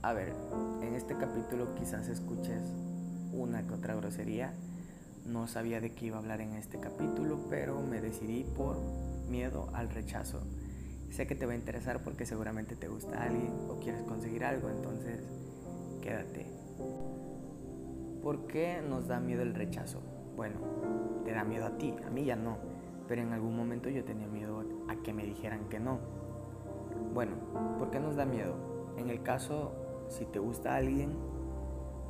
A ver, en este capítulo quizás escuches una que otra grosería. No sabía de qué iba a hablar en este capítulo, pero me decidí por miedo al rechazo. Sé que te va a interesar porque seguramente te gusta alguien o quieres conseguir algo, entonces quédate. ¿Por qué nos da miedo el rechazo? Bueno, te da miedo a ti, a mí ya no, pero en algún momento yo tenía miedo a que me dijeran que no. Bueno, ¿por qué nos da miedo? En el caso, si te gusta alguien,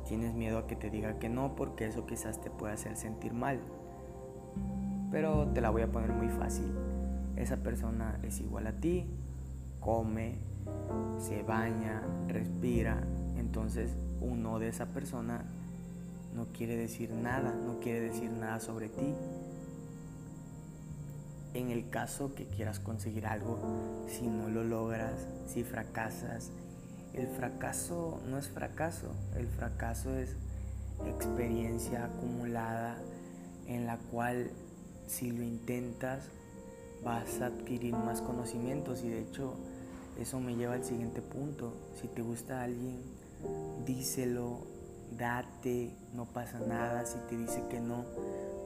tienes miedo a que te diga que no porque eso quizás te pueda hacer sentir mal. Pero te la voy a poner muy fácil. Esa persona es igual a ti, come, se baña, respira. Entonces un no de esa persona no quiere decir nada, no quiere decir nada sobre ti. En el caso que quieras conseguir algo, si no lo logras, si fracasas, el fracaso no es fracaso, el fracaso es experiencia acumulada en la cual si lo intentas vas a adquirir más conocimientos y de hecho eso me lleva al siguiente punto. Si te gusta alguien, díselo, date, no pasa nada. Si te dice que no,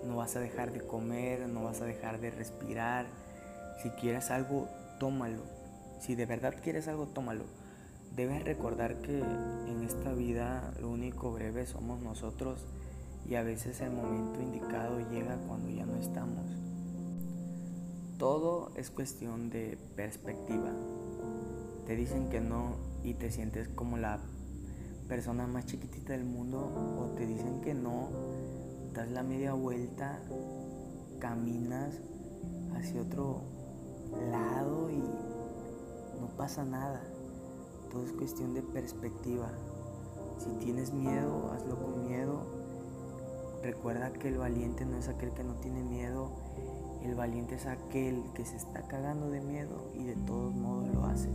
no vas a dejar de comer, no vas a dejar de respirar. Si quieres algo, tómalo. Si de verdad quieres algo, tómalo. Debes recordar que en esta vida lo único breve somos nosotros y a veces el momento indicado llega cuando ya no estamos. Todo es cuestión de perspectiva. Te dicen que no y te sientes como la persona más chiquitita del mundo o te dicen que no, das la media vuelta, caminas hacia otro lado y no pasa nada todo es cuestión de perspectiva. Si tienes miedo, hazlo con miedo. Recuerda que el valiente no es aquel que no tiene miedo, el valiente es aquel que se está cagando de miedo y de todos modos lo hace.